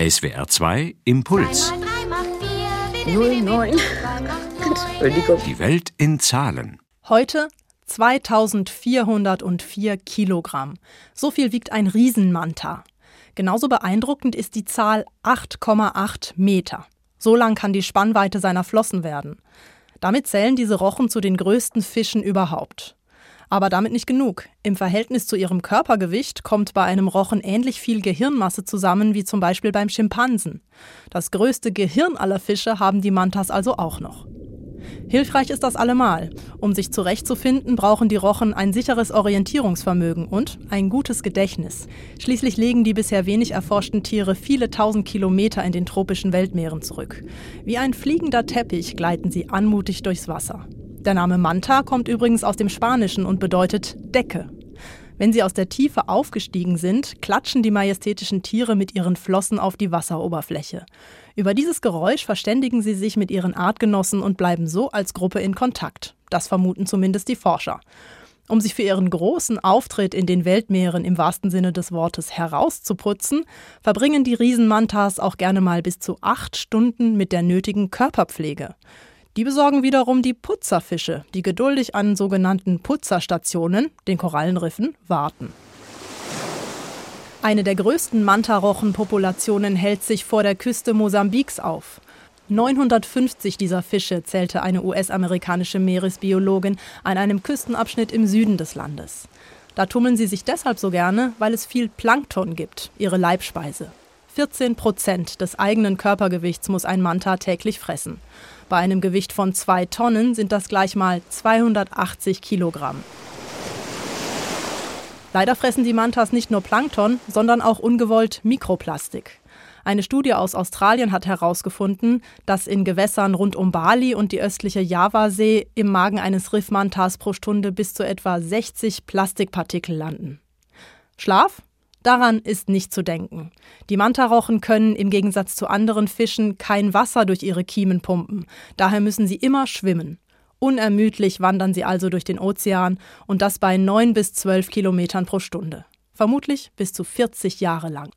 SWR 2 Impuls. 09. Entschuldigung. Die Welt in Zahlen. Heute 2404 Kilogramm. So viel wiegt ein Riesenmanta. Genauso beeindruckend ist die Zahl 8,8 Meter. So lang kann die Spannweite seiner Flossen werden. Damit zählen diese Rochen zu den größten Fischen überhaupt. Aber damit nicht genug. Im Verhältnis zu ihrem Körpergewicht kommt bei einem Rochen ähnlich viel Gehirnmasse zusammen wie zum Beispiel beim Schimpansen. Das größte Gehirn aller Fische haben die Mantas also auch noch. Hilfreich ist das allemal. Um sich zurechtzufinden, brauchen die Rochen ein sicheres Orientierungsvermögen und ein gutes Gedächtnis. Schließlich legen die bisher wenig erforschten Tiere viele tausend Kilometer in den tropischen Weltmeeren zurück. Wie ein fliegender Teppich gleiten sie anmutig durchs Wasser. Der Name Manta kommt übrigens aus dem Spanischen und bedeutet Decke. Wenn sie aus der Tiefe aufgestiegen sind, klatschen die majestätischen Tiere mit ihren Flossen auf die Wasseroberfläche. Über dieses Geräusch verständigen sie sich mit ihren Artgenossen und bleiben so als Gruppe in Kontakt. Das vermuten zumindest die Forscher. Um sich für ihren großen Auftritt in den Weltmeeren im wahrsten Sinne des Wortes herauszuputzen, verbringen die Riesenmantas auch gerne mal bis zu acht Stunden mit der nötigen Körperpflege. Die besorgen wiederum die Putzerfische, die geduldig an sogenannten Putzerstationen, den Korallenriffen, warten. Eine der größten Mantarochenpopulationen hält sich vor der Küste Mosambiks auf. 950 dieser Fische zählte eine US-amerikanische Meeresbiologin an einem Küstenabschnitt im Süden des Landes. Da tummeln sie sich deshalb so gerne, weil es viel Plankton gibt, ihre Leibspeise. 14 Prozent des eigenen Körpergewichts muss ein Manta täglich fressen. Bei einem Gewicht von zwei Tonnen sind das gleich mal 280 Kilogramm. Leider fressen die Mantas nicht nur Plankton, sondern auch ungewollt Mikroplastik. Eine Studie aus Australien hat herausgefunden, dass in Gewässern rund um Bali und die östliche Javasee im Magen eines Riffmantas pro Stunde bis zu etwa 60 Plastikpartikel landen. Schlaf? Daran ist nicht zu denken. Die Mantarochen können im Gegensatz zu anderen Fischen kein Wasser durch ihre Kiemen pumpen. Daher müssen sie immer schwimmen. Unermüdlich wandern sie also durch den Ozean und das bei 9 bis 12 Kilometern pro Stunde. Vermutlich bis zu 40 Jahre lang.